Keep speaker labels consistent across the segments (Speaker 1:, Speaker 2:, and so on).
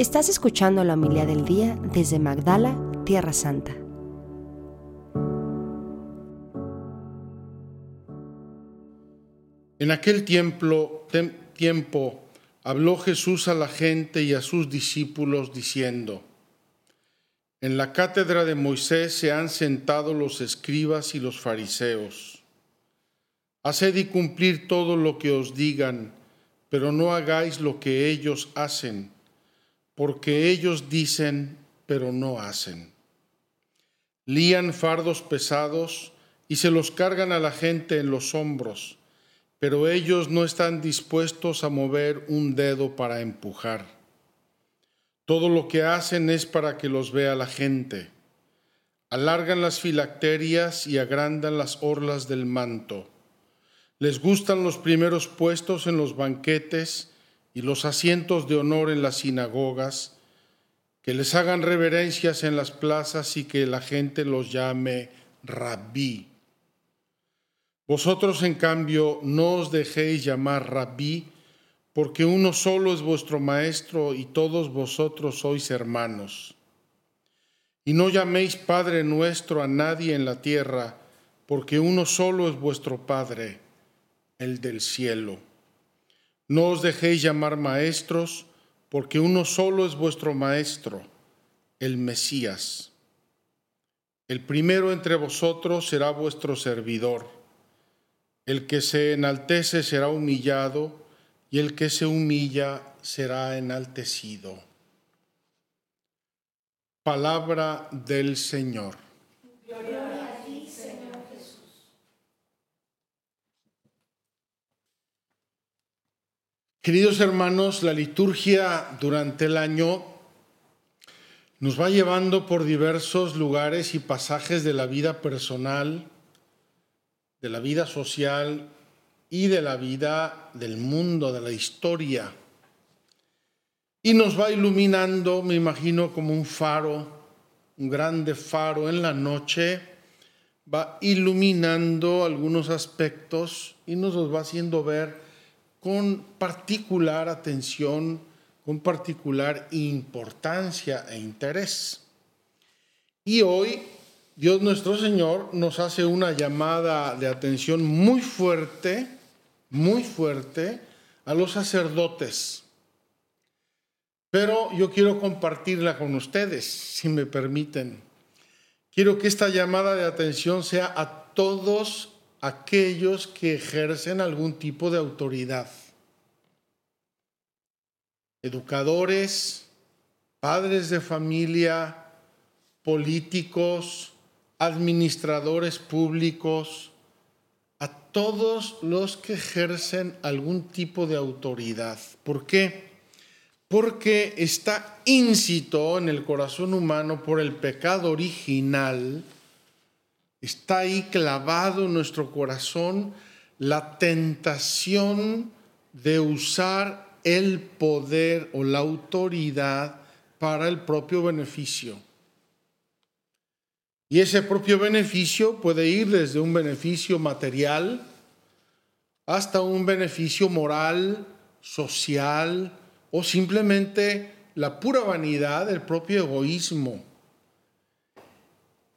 Speaker 1: Estás escuchando la humildad del día desde Magdala, Tierra Santa.
Speaker 2: En aquel tiempo, tiempo habló Jesús a la gente y a sus discípulos diciendo, En la cátedra de Moisés se han sentado los escribas y los fariseos. Haced y cumplir todo lo que os digan, pero no hagáis lo que ellos hacen, porque ellos dicen, pero no hacen. Lían fardos pesados y se los cargan a la gente en los hombros, pero ellos no están dispuestos a mover un dedo para empujar. Todo lo que hacen es para que los vea la gente. Alargan las filacterias y agrandan las orlas del manto les gustan los primeros puestos en los banquetes y los asientos de honor en las sinagogas, que les hagan reverencias en las plazas y que la gente los llame rabí. Vosotros, en cambio, no os dejéis llamar rabí, porque uno solo es vuestro maestro y todos vosotros sois hermanos. Y no llaméis Padre nuestro a nadie en la tierra, porque uno solo es vuestro Padre el del cielo. No os dejéis llamar maestros, porque uno solo es vuestro maestro, el Mesías. El primero entre vosotros será vuestro servidor. El que se enaltece será humillado, y el que se humilla será enaltecido. Palabra del Señor. Queridos hermanos, la liturgia durante el año nos va llevando por diversos lugares y pasajes de la vida personal, de la vida social y de la vida del mundo, de la historia. Y nos va iluminando, me imagino, como un faro, un grande faro en la noche, va iluminando algunos aspectos y nos los va haciendo ver con particular atención, con particular importancia e interés. Y hoy Dios nuestro Señor nos hace una llamada de atención muy fuerte, muy fuerte a los sacerdotes. Pero yo quiero compartirla con ustedes, si me permiten. Quiero que esta llamada de atención sea a todos aquellos que ejercen algún tipo de autoridad. Educadores, padres de familia, políticos, administradores públicos, a todos los que ejercen algún tipo de autoridad. ¿Por qué? Porque está íncito en el corazón humano por el pecado original Está ahí clavado en nuestro corazón la tentación de usar el poder o la autoridad para el propio beneficio. Y ese propio beneficio puede ir desde un beneficio material hasta un beneficio moral, social o simplemente la pura vanidad, el propio egoísmo.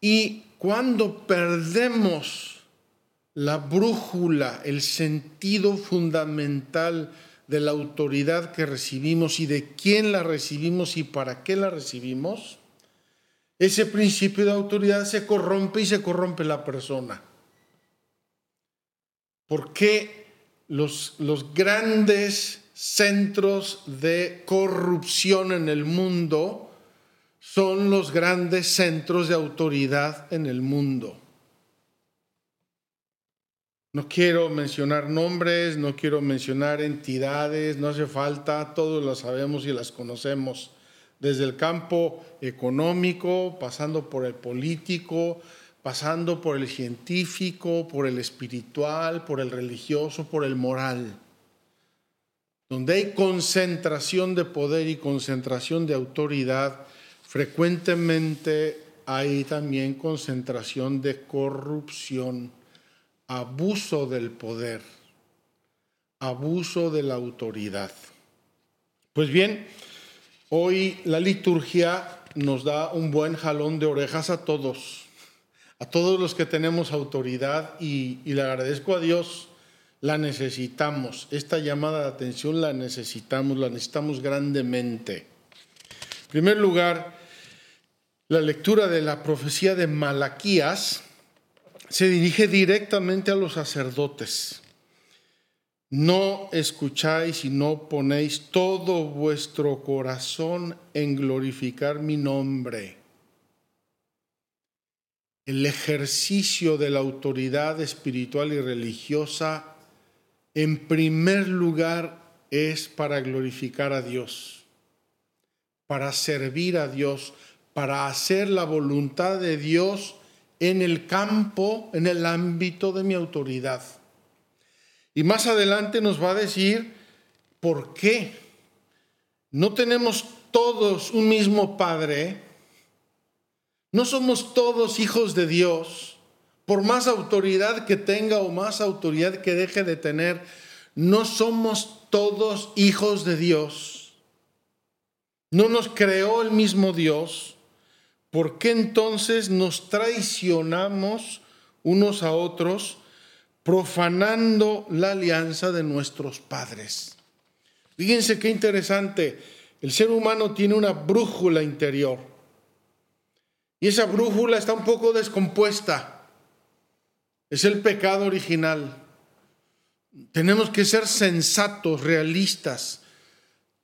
Speaker 2: Y cuando perdemos la brújula, el sentido fundamental de la autoridad que recibimos y de quién la recibimos y para qué la recibimos, ese principio de autoridad se corrompe y se corrompe la persona. ¿Por qué los, los grandes centros de corrupción en el mundo son los grandes centros de autoridad en el mundo. No quiero mencionar nombres, no quiero mencionar entidades, no hace falta, todos las sabemos y las conocemos, desde el campo económico, pasando por el político, pasando por el científico, por el espiritual, por el religioso, por el moral. Donde hay concentración de poder y concentración de autoridad, Frecuentemente hay también concentración de corrupción, abuso del poder, abuso de la autoridad. Pues bien, Hoy la liturgia nos da un buen jalón de orejas a todos, a todos los que tenemos autoridad y, le agradezco a Dios, la necesitamos, esta llamada de atención la necesitamos, la necesitamos grandemente. En primer lugar, la lectura de la profecía de Malaquías se dirige directamente a los sacerdotes no escucháis y no ponéis todo vuestro corazón en glorificar mi nombre. El ejercicio de la autoridad espiritual y religiosa, en primer lugar, es para glorificar a Dios, para servir a Dios, para hacer la voluntad de Dios en el campo, en el ámbito de mi autoridad. Y más adelante nos va a decir por qué. No tenemos todos un mismo Padre. No somos todos hijos de Dios. Por más autoridad que tenga o más autoridad que deje de tener, no somos todos hijos de Dios. No nos creó el mismo Dios. ¿Por qué entonces nos traicionamos unos a otros? profanando la alianza de nuestros padres. Fíjense qué interesante. El ser humano tiene una brújula interior. Y esa brújula está un poco descompuesta. Es el pecado original. Tenemos que ser sensatos, realistas.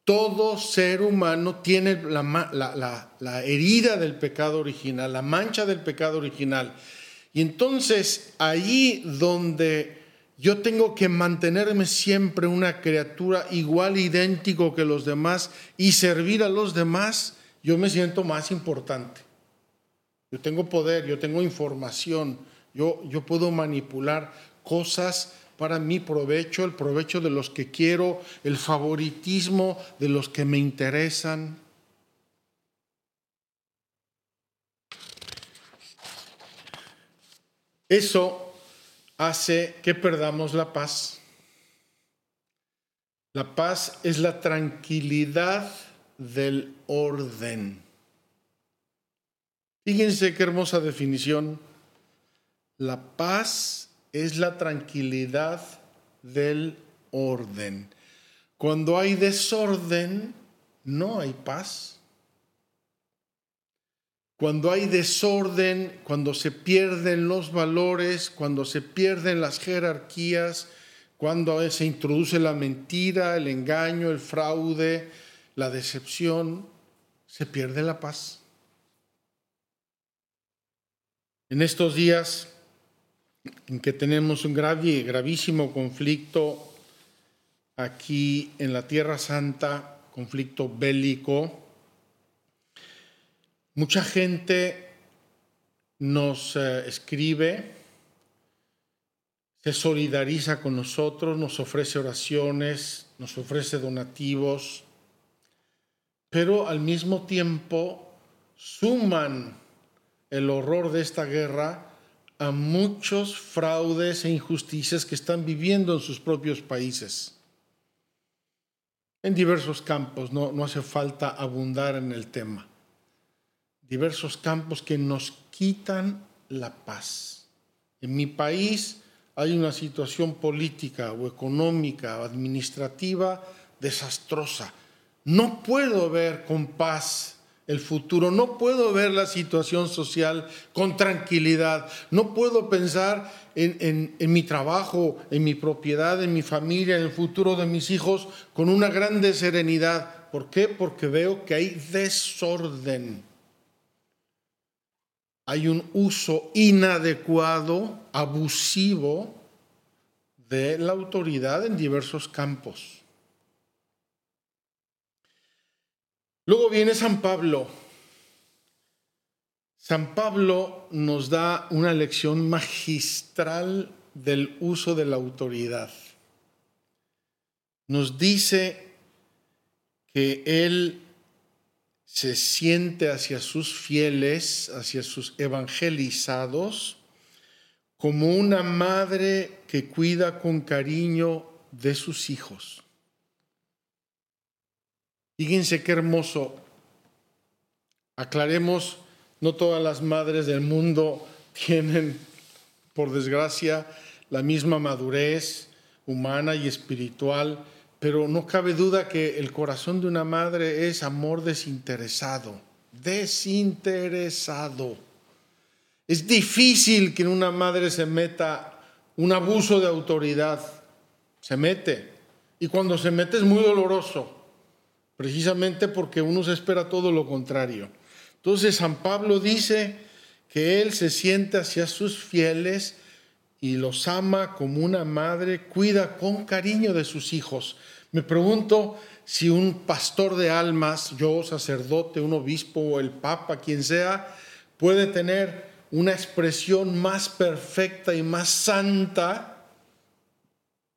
Speaker 2: Todo ser humano tiene la, herida del pecado original, la mancha del pecado original. Y entonces ahí donde yo tengo que mantenerme siempre una criatura igual, idéntico que los demás y servir a los demás, yo me siento más importante. Yo tengo poder, yo tengo información, yo, yo puedo manipular cosas para mi provecho, el provecho de los que quiero, el favoritismo de los que me interesan. Eso hace que perdamos la paz. La paz es la tranquilidad del orden. Fíjense qué hermosa definición. La paz es la tranquilidad del orden. Cuando hay desorden, no hay paz. Cuando hay desorden, cuando se pierden los valores, cuando se pierden las jerarquías, cuando se introduce la mentira, el engaño, el fraude, la decepción, se pierde la paz. En estos días en que tenemos un grave, gravísimo conflicto aquí en la Tierra Santa, conflicto bélico, Mucha gente nos eh, escribe, se solidariza con nosotros, nos ofrece oraciones, nos ofrece donativos, pero al mismo tiempo suman el horror de esta guerra a muchos fraudes e injusticias que están viviendo en sus propios países. En diversos campos, no, no hace falta abundar en el tema diversos campos que nos quitan la paz. En mi país hay una situación política o económica o administrativa desastrosa. No puedo ver con paz el futuro, no puedo ver la situación social con tranquilidad, no puedo pensar en, mi trabajo, en mi propiedad, en mi familia, en el futuro de mis hijos con una grande serenidad. ¿Por qué? Porque veo que hay desorden hay un uso inadecuado, abusivo de la autoridad en diversos campos. Luego viene San Pablo. San Pablo nos da una lección magistral del uso de la autoridad. Nos dice que él se siente hacia sus fieles, hacia sus evangelizados, como una madre que cuida con cariño de sus hijos. Fíjense qué hermoso. Aclaremos, no todas las madres del mundo tienen, por desgracia, la misma madurez humana y espiritual, pero no cabe duda que el corazón de una madre es amor desinteresado, desinteresado. Es difícil que en una madre se meta un abuso de autoridad, se mete, y cuando se mete es muy doloroso, precisamente porque uno se espera todo lo contrario. Entonces San Pablo dice que él se siente hacia sus fieles, y los ama como una madre cuida con cariño de sus hijos. Me pregunto si un pastor de almas, yo sacerdote, un obispo o el papa, quien sea, puede tener una expresión más perfecta y más santa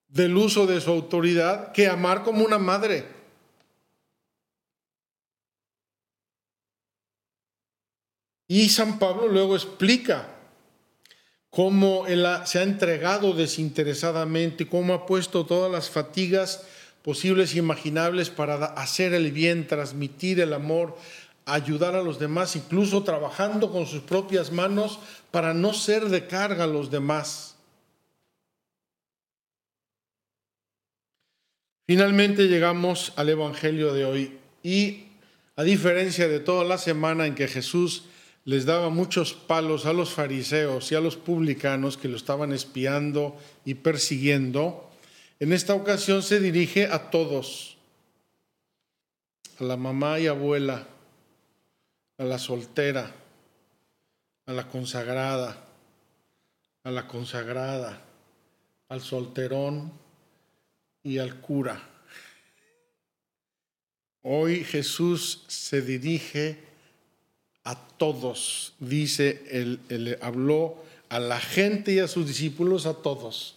Speaker 2: del uso de su autoridad que amar como una madre. Y San Pablo luego explica cómo él se ha entregado desinteresadamente, cómo ha puesto todas las fatigas posibles e imaginables para hacer el bien, transmitir el amor, ayudar a los demás, incluso trabajando con sus propias manos para no ser de carga a los demás. Finalmente llegamos al Evangelio de hoy y a diferencia de toda la semana en que Jesús les daba muchos palos a los fariseos y a los publicanos que lo estaban espiando y persiguiendo, en esta ocasión se dirige a todos, a la mamá y abuela, a la soltera, a la consagrada, a la consagrada, al solterón y al cura. Hoy Jesús se dirige a todos, dice, él, habló a la gente y a sus discípulos, a todos.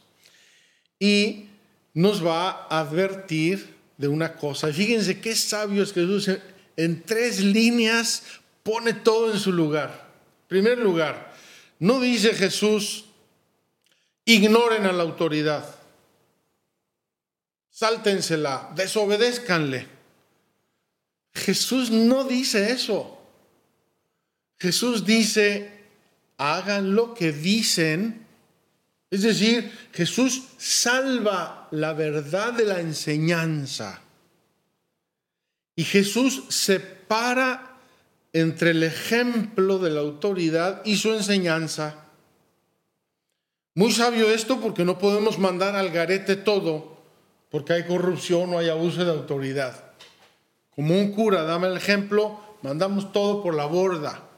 Speaker 2: Y nos va a advertir de una cosa. Fíjense qué sabio es Jesús. En tres líneas pone todo en su lugar. En primer lugar, no dice Jesús, ignoren a la autoridad, sáltensela, desobedézcanle. Jesús no dice eso. Jesús dice, hagan lo que dicen. Es decir, Jesús salva la verdad de la enseñanza. Y Jesús separa entre el ejemplo de la autoridad y su enseñanza. Muy sabio esto porque no podemos mandar al garete todo porque hay corrupción o hay abuso de autoridad. Como un cura, dame el ejemplo, mandamos todo por la borda.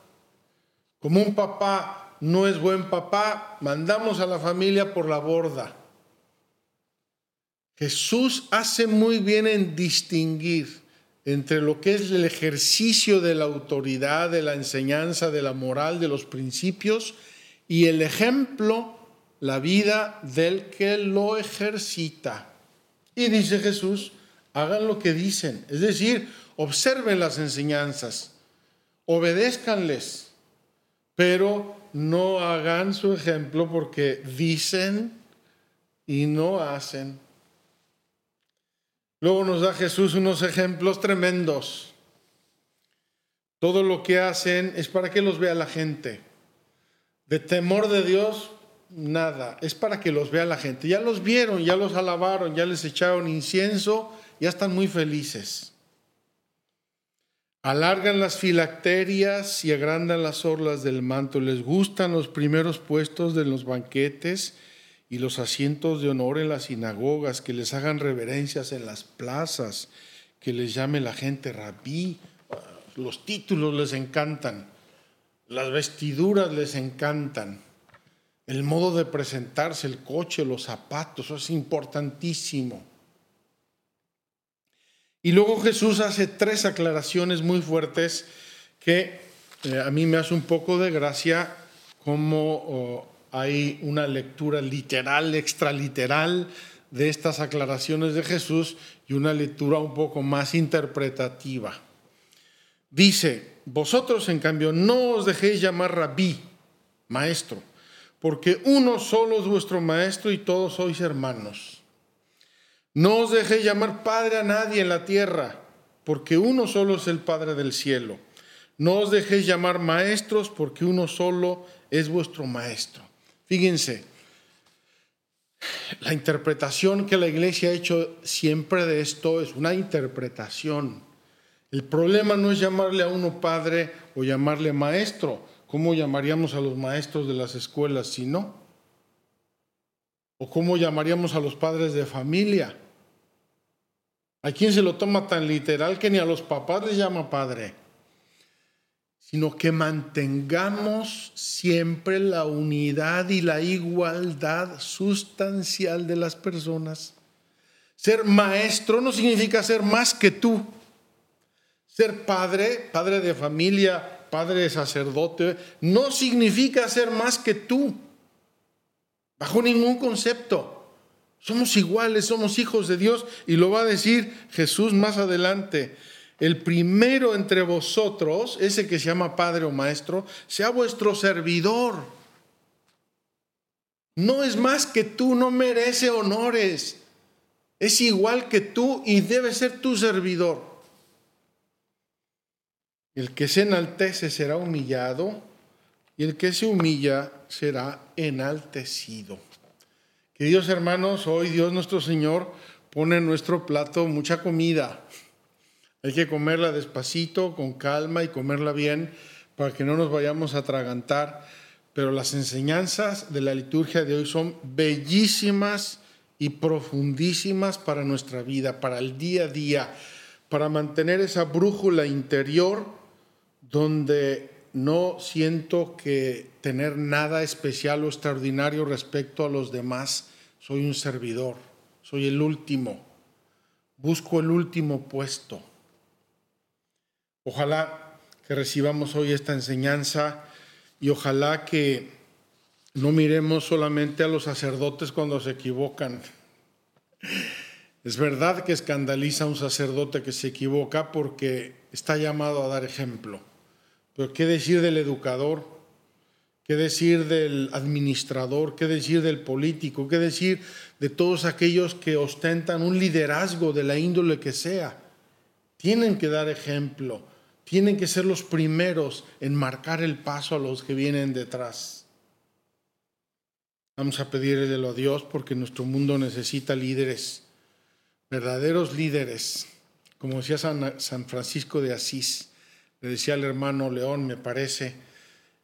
Speaker 2: Como un papá no es buen papá, mandamos a la familia por la borda. Jesús hace muy bien en distinguir entre lo que es el ejercicio de la autoridad, de la enseñanza, de la moral, de los principios, y el ejemplo, la vida del que lo ejercita. Y dice Jesús, hagan lo que dicen, es decir, observen las enseñanzas, obedézcanles pero no hagan su ejemplo porque dicen y no hacen. Luego nos da Jesús unos ejemplos tremendos. Todo lo que hacen es para que los vea la gente. De temor de Dios, nada. Es para que los vea la gente. Ya los vieron, ya los alabaron, ya les echaron incienso, ya están muy felices. Alargan las filacterias y agrandan las orlas del manto. Les gustan los primeros puestos de los banquetes y los asientos de honor en las sinagogas, que les hagan reverencias en las plazas, que les llame la gente rabí. Los títulos les encantan, las vestiduras les encantan, el modo de presentarse, el coche, los zapatos, eso es importantísimo. Y luego Jesús hace tres aclaraciones muy fuertes que eh, a mí me hace un poco de gracia como oh, hay una lectura literal, extraliteral de estas aclaraciones de Jesús y una lectura un poco más interpretativa. Dice, vosotros en cambio no os dejéis llamar rabí, maestro, porque uno solo es vuestro maestro y todos sois hermanos. No os dejéis llamar padre a nadie en la tierra, porque uno solo es el Padre del cielo. No os dejéis llamar maestros, porque uno solo es vuestro maestro. Fíjense, la interpretación que la iglesia ha hecho siempre de esto es una interpretación. El problema no es llamarle a uno padre o llamarle maestro. ¿Cómo llamaríamos a los maestros de las escuelas si no? ¿O cómo llamaríamos a los padres de familia? ¿A quién se lo toma tan literal que ni a los papás les llama padre? Sino que mantengamos siempre la unidad y la igualdad sustancial de las personas. Ser maestro no significa ser más que tú. Ser padre, padre de familia, padre de sacerdote, no significa ser más que tú. Bajo ningún concepto. Somos iguales, somos hijos de Dios y lo va a decir Jesús más adelante. El primero entre vosotros, ese que se llama Padre o Maestro, sea vuestro servidor. No es más que tú, no merece honores. Es igual que tú y debe ser tu servidor. El que se enaltece será humillado y el que se humilla será enaltecido. Queridos hermanos, hoy Dios nuestro Señor pone en nuestro plato mucha comida. Hay que comerla despacito, con calma y comerla bien para que no nos vayamos a atragantar. Pero las enseñanzas de la liturgia de hoy son bellísimas y profundísimas para nuestra vida, para el día a día, para mantener esa brújula interior donde no siento que tener nada especial o extraordinario respecto a los demás. Soy un servidor, soy el último, busco el último puesto. Ojalá que recibamos hoy esta enseñanza y ojalá que no miremos solamente a los sacerdotes cuando se equivocan. Es verdad que escandaliza a un sacerdote que se equivoca porque está llamado a dar ejemplo. Pero ¿qué decir del educador? ¿Qué decir del administrador? ¿Qué decir del político? ¿Qué decir de todos aquellos que ostentan un liderazgo de la índole que sea? Tienen que dar ejemplo, tienen que ser los primeros en marcar el paso a los que vienen detrás. Vamos a pedirle a Dios porque nuestro mundo necesita líderes, verdaderos líderes, como decía San Francisco de Asís le decía al hermano León, me parece,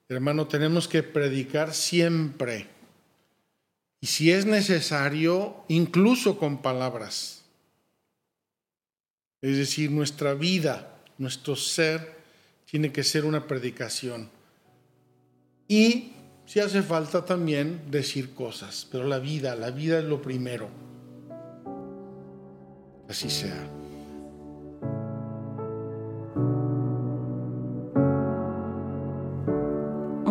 Speaker 2: hermano, tenemos que predicar siempre. Y si es necesario, incluso con palabras. Es decir, nuestra vida, nuestro ser, tiene que ser una predicación. Y si hace falta también decir cosas, pero la vida, la vida es lo primero. Así sea.